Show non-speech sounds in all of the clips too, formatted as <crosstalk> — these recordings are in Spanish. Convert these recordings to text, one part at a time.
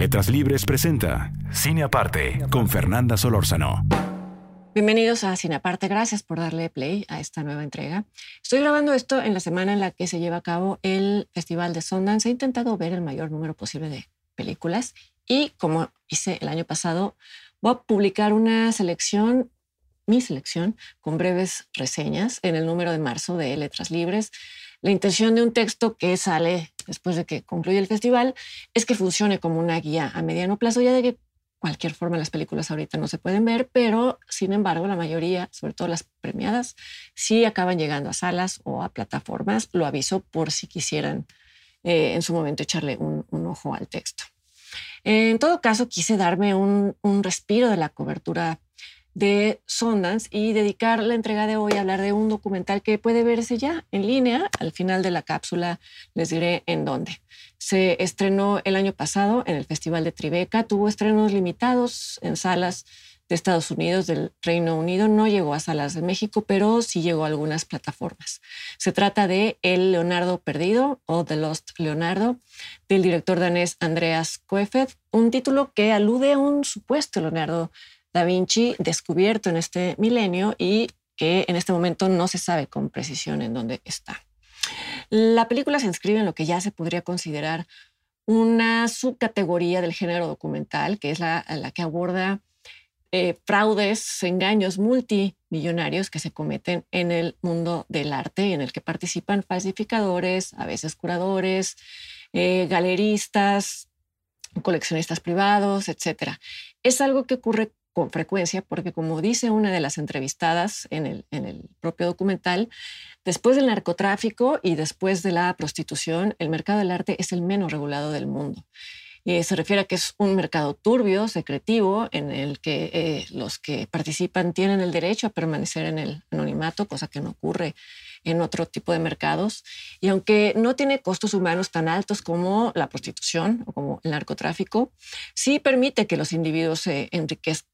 Letras Libres presenta Cine Aparte con Fernanda Solórzano. Bienvenidos a Cine Aparte, gracias por darle play a esta nueva entrega. Estoy grabando esto en la semana en la que se lleva a cabo el Festival de Sundance. He intentado ver el mayor número posible de películas y como hice el año pasado, voy a publicar una selección, mi selección, con breves reseñas en el número de marzo de Letras Libres. La intención de un texto que sale después de que concluye el festival es que funcione como una guía a mediano plazo, ya de que cualquier forma las películas ahorita no se pueden ver, pero sin embargo la mayoría, sobre todo las premiadas, sí acaban llegando a salas o a plataformas. Lo aviso por si quisieran eh, en su momento echarle un, ojo al texto. En todo caso, quise darme un respiro de la cobertura de Sundance y dedicar la entrega de hoy a hablar de un documental que puede verse ya en línea. Al final de la cápsula les diré en dónde. Se estrenó el año pasado en el Festival de Tribeca, tuvo estrenos limitados en salas de Estados Unidos, del Reino Unido, no llegó a salas de México, pero sí llegó a algunas plataformas. Se trata de El Leonardo Perdido o The Lost Leonardo, del director danés Andreas Koefed, un título que alude a un supuesto Leonardo Da Vinci descubierto en este milenio y que en este momento no se sabe con precisión en dónde está. La película se inscribe en lo que ya se podría considerar una subcategoría del género documental, que es la, la que aborda eh, fraudes, engaños multimillonarios que se cometen en el mundo del arte, en el que participan falsificadores, a veces curadores, eh, galeristas, coleccionistas privados, etc. Es algo que ocurre con frecuencia, porque como dice una de las entrevistadas en el, en el propio documental, después del narcotráfico y después de la prostitución, el mercado del arte es el menos regulado del mundo. Eh, se refiere a que es un mercado turbio, secretivo, en el que eh, los que participan tienen el derecho a permanecer en el anonimato, cosa que no ocurre en otro tipo de mercados. Y aunque no tiene costos humanos tan altos como la prostitución o como el narcotráfico, sí permite que los individuos se enriquezcan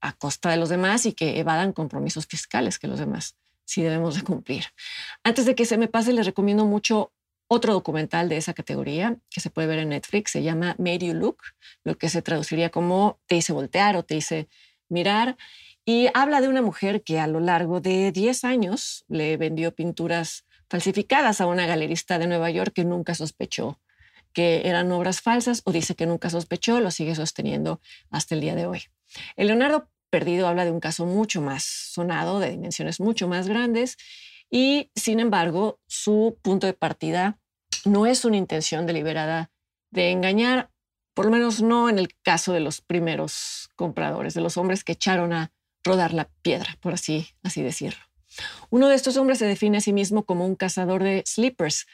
a costa de los demás y que evadan compromisos fiscales que los demás sí debemos de cumplir. Antes de que se me pase, les recomiendo mucho otro documental de esa categoría que se puede ver en Netflix. Se llama Made You Look, lo que se traduciría como te hice voltear o te hice mirar. Y habla de una mujer que a lo largo de 10 años le vendió pinturas falsificadas a una galerista de Nueva York que nunca sospechó que eran obras falsas o dice que nunca sospechó, lo sigue sosteniendo hasta el día de hoy. El Leonardo Perdido habla de un caso mucho más sonado, de dimensiones mucho más grandes, y sin embargo, su punto de partida no es una intención deliberada de engañar, por lo menos no en el caso de los primeros compradores, de los hombres que echaron a rodar la piedra, por así, decirlo. Uno de estos hombres se define a sí mismo como un cazador de slippers,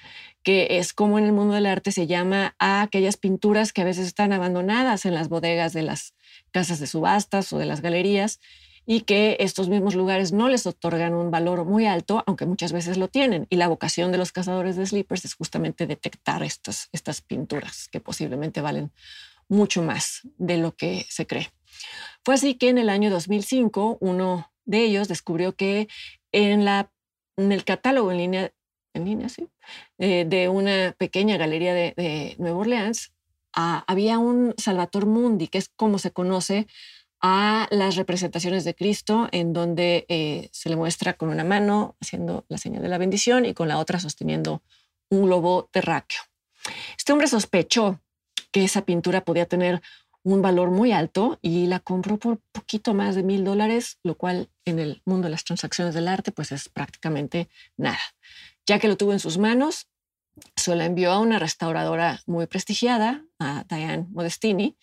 que es como en el mundo del arte se llama a aquellas pinturas que a veces están abandonadas en las bodegas de las casas de subastas o de las galerías y que estos mismos lugares no les otorgan un valor muy alto, aunque muchas veces lo tienen. Y la vocación de los cazadores de slippers es justamente detectar estas, estas pinturas que posiblemente valen mucho más de lo que se cree. Fue así que en el año 2005 uno de ellos descubrió que en, la, en el catálogo en línea, en línea sí, eh, de una pequeña galería de, de Nueva Orleans ah, había un Salvator Mundi, que es como se conoce a las representaciones de Cristo, en donde eh, se le muestra con una mano haciendo la señal de la bendición y con la otra sosteniendo un globo terráqueo. Este hombre sospechó que esa pintura podía tener un valor muy alto y la compró por poquito más de mil dólares, lo cual en el mundo de las transacciones del arte pues es prácticamente nada. Ya que lo tuvo en sus manos, se la envió a una restauradora muy prestigiada, a Diane Modestini,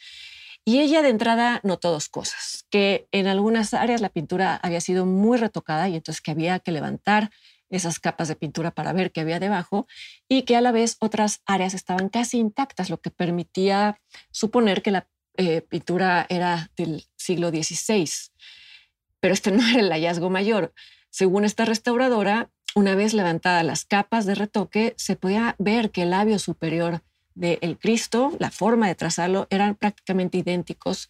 y ella de entrada notó dos cosas, que en algunas áreas la pintura había sido muy retocada y entonces que había que levantar esas capas de pintura para ver qué había debajo y que a la vez otras áreas estaban casi intactas, lo que permitía suponer que la eh, pintura era del siglo XVI. Pero este <laughs> no era el hallazgo mayor. Según esta restauradora, una vez levantadas las capas de retoque, se podía ver que el labio superior del Cristo, la forma de trazarlo, eran prácticamente idénticos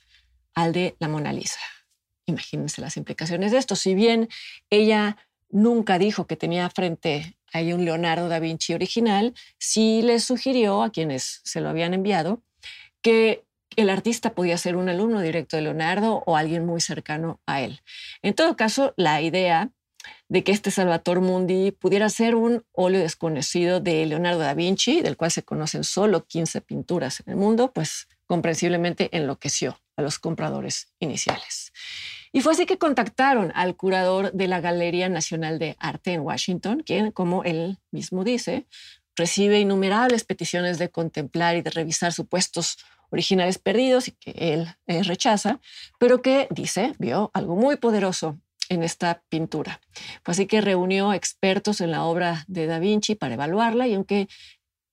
al de la Mona Lisa. Imagínense las implicaciones de esto. Si bien ella nunca dijo que tenía frente a un Leonardo da Vinci original, sí le sugirió a quienes se lo habían enviado que el artista podía ser un alumno directo de Leonardo o alguien muy cercano a él. En todo caso, la idea de que este Salvator Mundi pudiera ser un óleo desconocido de Leonardo da Vinci, del cual se conocen solo 15 pinturas en el mundo, pues comprensiblemente enloqueció a los compradores iniciales. Y fue así que contactaron al curador de la Galería Nacional de Arte en Washington, quien, como él mismo dice, recibe innumerables peticiones de contemplar y de revisar supuestos originales perdidos y que él eh, rechaza, pero que, dice, vio algo muy poderoso en esta pintura. Fue así que reunió expertos en la obra de Da Vinci para evaluarla y aunque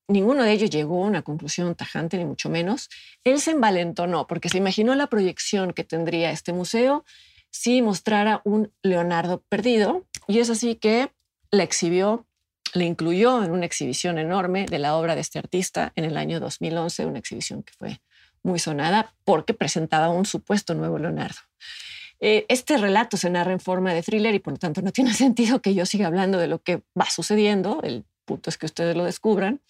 ninguno de ellos llegó a una conclusión tajante, ni mucho menos, él se envalentonó porque se imaginó la proyección que tendría este museo si mostrara un Leonardo perdido y es así que la exhibió, le incluyó en una exhibición enorme de la obra de este artista en el año 2011, una exhibición que fue muy sonada porque presentaba un supuesto nuevo Leonardo. Eh, este relato se narra en forma de thriller y por lo tanto no tiene <laughs> sentido que yo siga hablando de lo que va sucediendo. El punto es que ustedes lo descubran.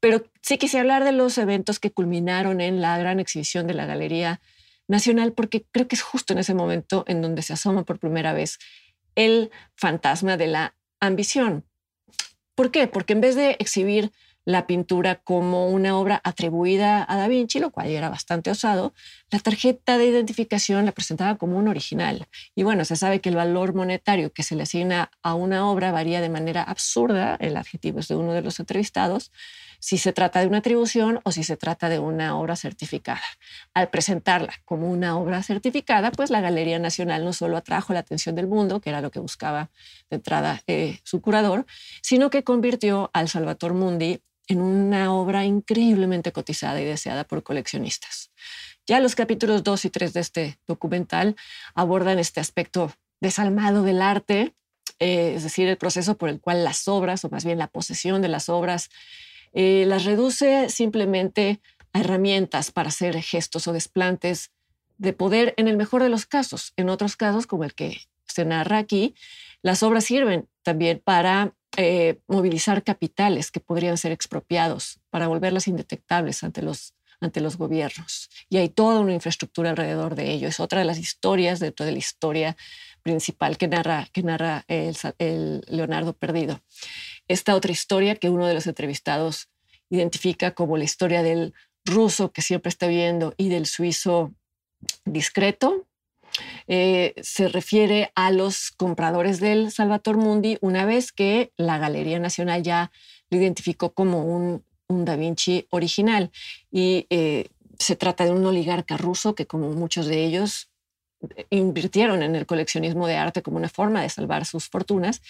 Pero sí quise hablar de los eventos que culminaron en la gran exhibición de la Galería Nacional, porque creo que es justo en ese momento en donde se asoma por primera vez el fantasma de la ambición. ¿Por qué? Porque en vez de exhibir la pintura como una obra atribuida a Da Vinci, lo cual era bastante osado, la tarjeta de identificación la presentaba como un original. Y bueno, se sabe que el valor monetario que se le asigna a una obra varía de manera absurda, el adjetivo es de uno de los entrevistados, si se trata de una atribución o si se trata de una obra certificada. Al presentarla como una obra certificada, pues la Galería Nacional no solo atrajo la atención del mundo, que era lo que buscaba de entrada eh, su curador, sino que convirtió al Salvator Mundi en una obra increíblemente cotizada y deseada por coleccionistas. Ya los capítulos 2 y 3 de este documental abordan este aspecto desalmado del arte, eh, es decir, el proceso por el cual las obras, o más bien la posesión de las obras, eh, las reduce simplemente a herramientas para hacer gestos o desplantes de poder en el mejor de los casos. En otros casos, como el que se narra aquí, las obras sirven también para eh, movilizar capitales que podrían ser expropiados para volverlas indetectables ante los, ante los gobiernos. Y hay toda una infraestructura alrededor de ello. Es otra de las historias dentro de la historia principal que narra, que narra el, el Leonardo Perdido. Esta otra historia que uno de los entrevistados identifica como la historia del ruso que siempre está viendo y del suizo discreto, eh, se refiere a los compradores del Salvator Mundi una vez que la Galería Nacional ya lo identificó como un, Da Vinci original. Y eh, se trata de un oligarca ruso que, como muchos de ellos, invirtieron en el coleccionismo de arte como una forma de salvar sus fortunas.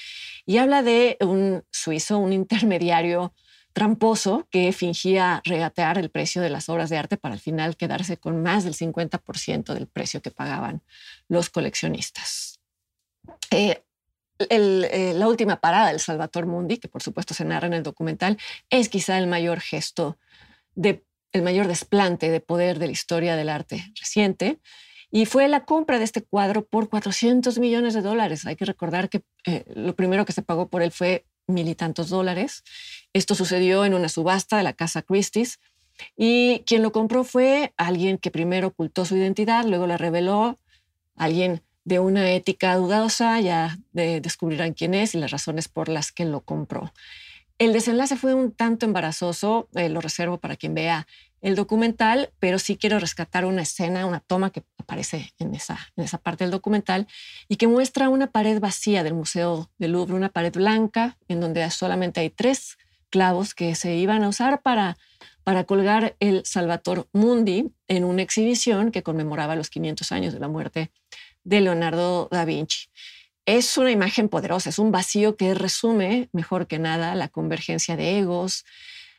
Y habla de un suizo, un intermediario tramposo que fingía regatear el precio de las obras de arte para al final quedarse con más del 50% del precio que pagaban los coleccionistas. Eh, eh, la última parada del Salvator Mundi, que por supuesto se narra en el documental, es quizá el mayor gesto, el mayor desplante de poder de la historia del arte reciente. Y fue la compra de este cuadro por 400 millones de dólares. Hay que recordar que eh, lo primero que se pagó por él fue mil y tantos dólares. Esto sucedió en una subasta de la casa Christie's y quien lo compró fue alguien que primero ocultó su identidad, luego la reveló, alguien de una ética dudosa, ya descubrirán quién es y las razones por las que lo compró. El desenlace fue un tanto embarazoso, eh, lo reservo para quien vea el documental, pero sí quiero rescatar una escena, una toma que aparece en esa, en esa parte del documental y que muestra una pared vacía del Museo del Louvre, una pared blanca en donde solamente hay tres clavos que se iban a usar para, para colgar el Salvator Mundi en una exhibición que conmemoraba los 500 años de la muerte de Leonardo da Vinci. es una imagen poderosa, es un vacío que resume mejor que nada la convergencia de egos,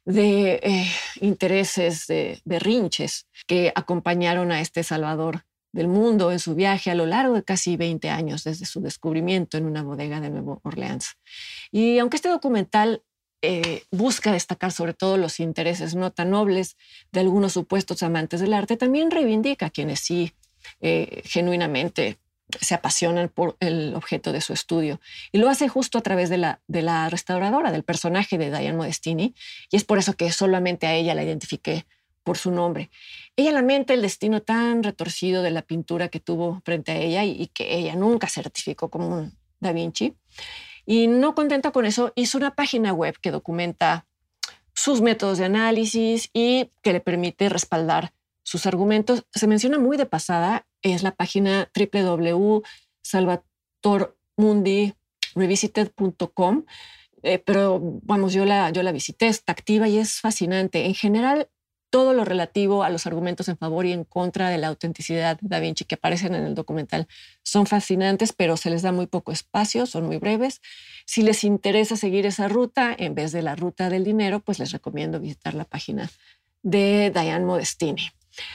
de eh, intereses, de berrinches que acompañaron a este Salvador del mundo en su viaje a lo largo de casi 20 años desde su descubrimiento en una bodega de Nuevo Orleans. Y aunque este documental eh, busca destacar sobre todo los intereses no tan nobles de algunos supuestos amantes del arte, también reivindica a quienes sí eh, genuinamente se apasionan por el objeto de su estudio. Y lo hace justo a través de la, de la restauradora, del personaje de Diane Modestini, y es por eso que solamente a ella la identifiqué por su nombre. Ella lamenta el destino tan retorcido de la pintura que tuvo frente a ella y, que ella nunca certificó como un Da Vinci. Y no contenta con eso, hizo una página web que documenta sus métodos de análisis y que le permite respaldar sus argumentos. Se menciona muy de pasada, es la página www.salvatormundirevisited.com, eh, pero vamos, yo la, yo la visité, está activa y es fascinante. En general, todo lo relativo a los argumentos en favor y en contra de la autenticidad de Da Vinci que aparecen en el documental son fascinantes, pero se les da muy poco espacio, son muy breves. Si les interesa seguir esa ruta en vez de la ruta del dinero, pues les recomiendo visitar la página de Diane Modestini.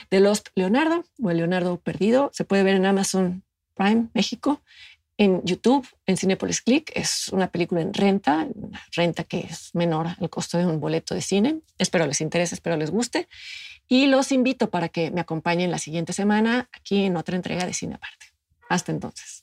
De Lost Leonardo o el Leonardo Perdido se puede ver en Amazon Prime México en YouTube, en Cinepolis Click. Es una película en renta, renta que es menor al costo de un boleto de cine. Espero les interese, espero les guste. Y los invito para que me acompañen la siguiente semana aquí en otra entrega de Cine Aparte. Hasta entonces.